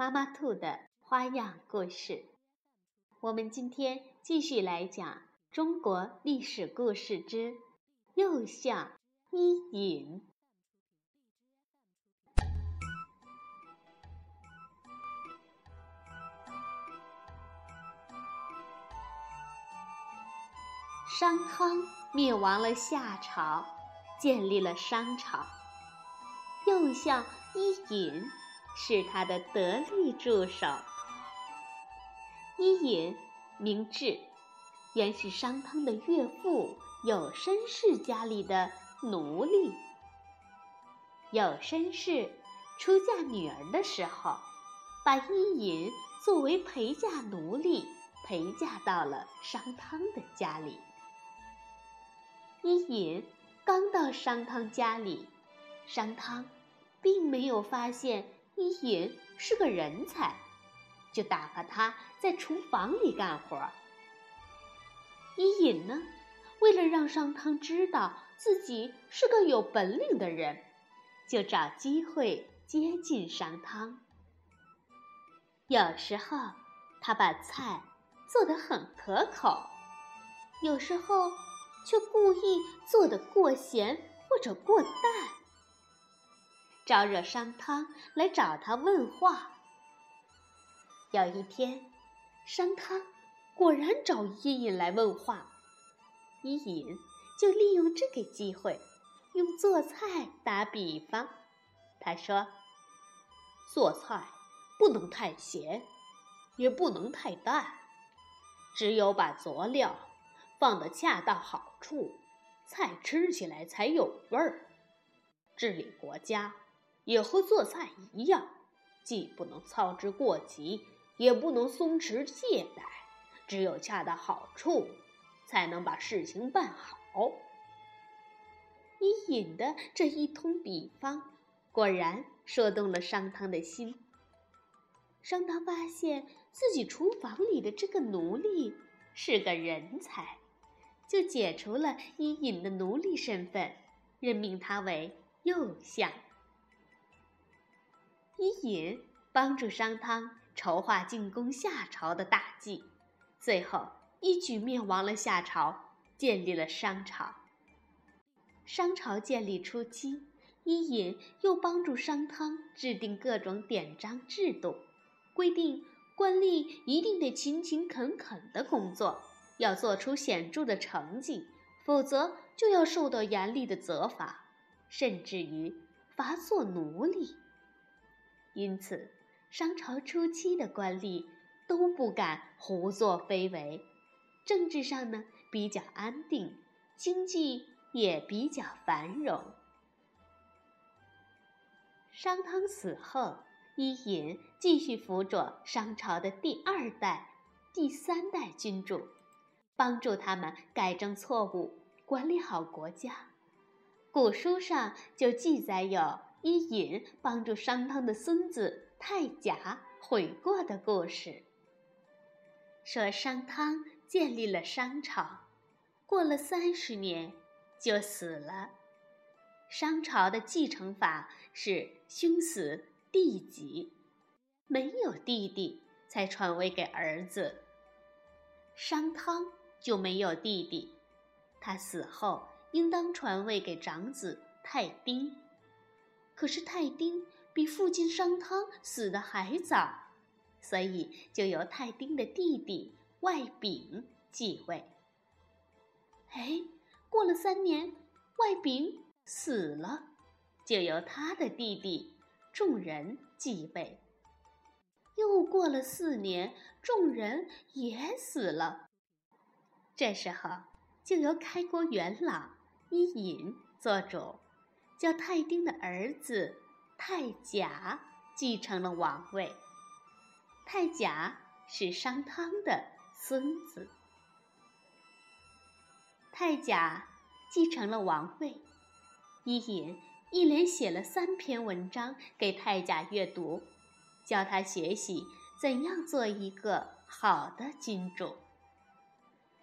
妈妈兔的花样故事，我们今天继续来讲中国历史故事之右相伊尹。商汤灭亡了夏朝，建立了商朝。右相伊尹。是他的得力助手。伊尹名雉，原是商汤的岳父有绅士家里的奴隶。有绅士出嫁女儿的时候，把伊尹作为陪嫁奴隶陪嫁到了商汤的家里。伊尹刚到商汤家里，商汤并没有发现。伊尹是个人才，就打发他在厨房里干活。伊尹呢，为了让商汤知道自己是个有本领的人，就找机会接近商汤。有时候他把菜做得很可口，有时候却故意做得过咸或者过淡。招惹商汤来找他问话。有一天，商汤果然找伊尹来问话，伊尹就利用这个机会，用做菜打比方。他说：“做菜不能太咸，也不能太淡，只有把佐料放得恰到好处，菜吃起来才有味儿。治理国家。”也和做菜一样，既不能操之过急，也不能松弛懈怠，只有恰到好处，才能把事情办好。伊尹的这一通比方，果然说动了商汤的心。商汤发现自己厨房里的这个奴隶是个人才，就解除了伊尹的奴隶身份，任命他为右相。伊尹帮助商汤筹划进攻夏朝的大计，最后一举灭亡了夏朝，建立了商朝。商朝建立初期，伊尹又帮助商汤制定各种典章制度，规定官吏一定得勤勤恳恳的工作，要做出显著的成绩，否则就要受到严厉的责罚，甚至于罚做奴隶。因此，商朝初期的官吏都不敢胡作非为，政治上呢比较安定，经济也比较繁荣。商汤死后，伊尹继续辅佐商朝的第二代、第三代君主，帮助他们改正错误，管理好国家。古书上就记载有。伊尹帮助商汤的孙子太甲悔过的故事，说商汤建立了商朝，过了三十年就死了。商朝的继承法是兄死弟及，没有弟弟才传位给儿子。商汤就没有弟弟，他死后应当传位给长子太丁。可是太丁比父亲商汤死的还早，所以就由太丁的弟弟外丙继位。哎，过了三年，外丙死了，就由他的弟弟众人继位。又过了四年，众人也死了，这时候就由开国元老伊尹做主。叫太丁的儿子太甲继承了王位。太甲是商汤的孙子。太甲继承了王位，伊尹一连写了三篇文章给太甲阅读，教他学习怎样做一个好的君主。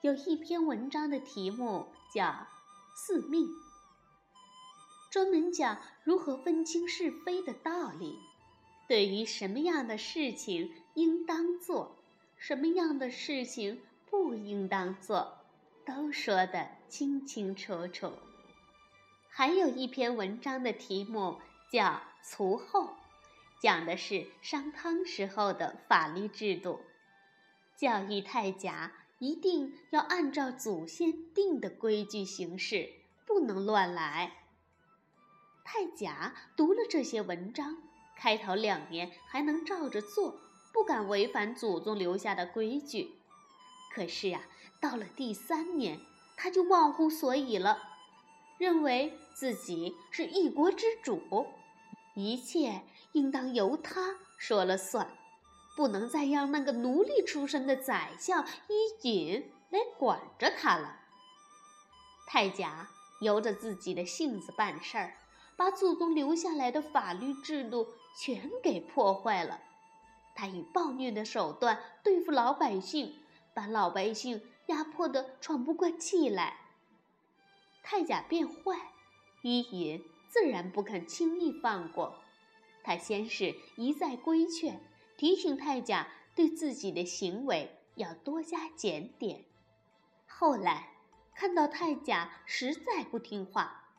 有一篇文章的题目叫《四命》，专门讲如何分清是非的道理，对于什么样的事情应当做，什么样的事情不应当做。都说得清清楚楚。还有一篇文章的题目叫《卒后》，讲的是商汤时候的法律制度，教育太甲一定要按照祖先定的规矩行事，不能乱来。太甲读了这些文章，开头两年还能照着做，不敢违反祖宗留下的规矩。可是呀。到了第三年，他就忘乎所以了，认为自己是一国之主，一切应当由他说了算，不能再让那个奴隶出身的宰相伊尹来管着他了。太甲由着自己的性子办事儿，把祖宗留下来的法律制度全给破坏了。他以暴虐的手段对付老百姓，把老百姓。压迫得喘不过气来，太甲变坏，伊尹自然不肯轻易放过。他先是一再规劝，提醒太甲对自己的行为要多加检点。后来看到太甲实在不听话，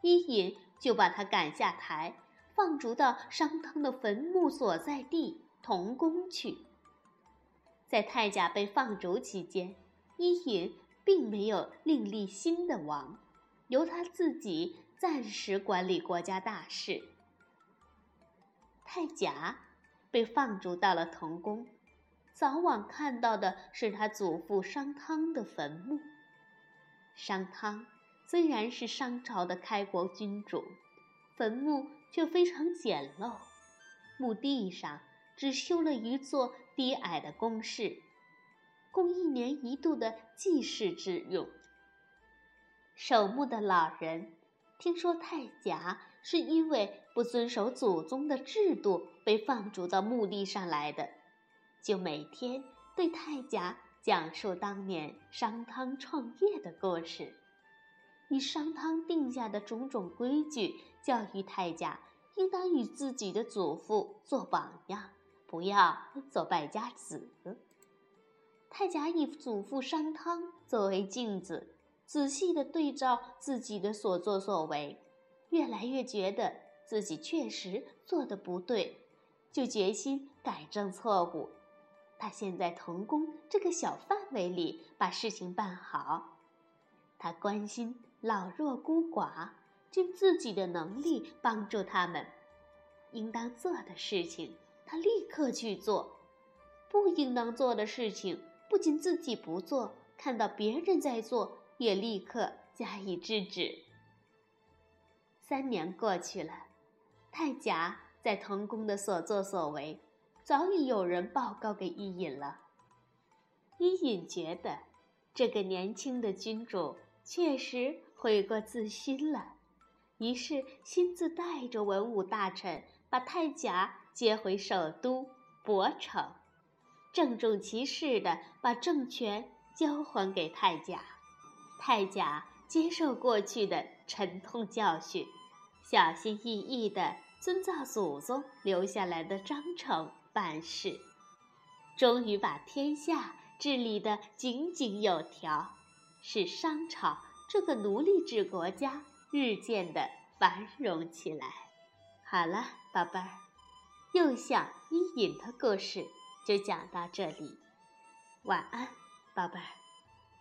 伊尹就把他赶下台，放逐到商汤的坟墓所在地同宫去。在太甲被放逐期间，伊尹并没有另立新的王，由他自己暂时管理国家大事。太甲被放逐到了同宫，早晚看到的是他祖父商汤的坟墓。商汤虽然是商朝的开国君主，坟墓却非常简陋，墓地上只修了一座低矮的宫室。供一年一度的祭祀之用。守墓的老人听说太甲是因为不遵守祖宗的制度被放逐到墓地上来的，就每天对太甲讲述当年商汤创业的故事，以商汤定下的种种规矩教育太甲，应当与自己的祖父做榜样，不要做败家子。太甲以祖父商汤作为镜子，仔细地对照自己的所作所为，越来越觉得自己确实做的不对，就决心改正错误。他先在童宫这个小范围里把事情办好，他关心老弱孤寡，尽自己的能力帮助他们。应当做的事情，他立刻去做；不应当做的事情，不仅自己不做，看到别人在做，也立刻加以制止。三年过去了，太甲在童宫的所作所为，早已有人报告给伊尹了。伊尹觉得，这个年轻的君主确实悔过自新了，于是亲自带着文武大臣，把太甲接回首都亳城。郑重其事地把政权交还给太甲，太甲接受过去的沉痛教训，小心翼翼地遵照祖宗留下来的章程办事，终于把天下治理得井井有条，使商朝这个奴隶制国家日渐的繁荣起来。好了，宝贝儿，又像伊尹的故事。就讲到这里，晚安，宝贝儿。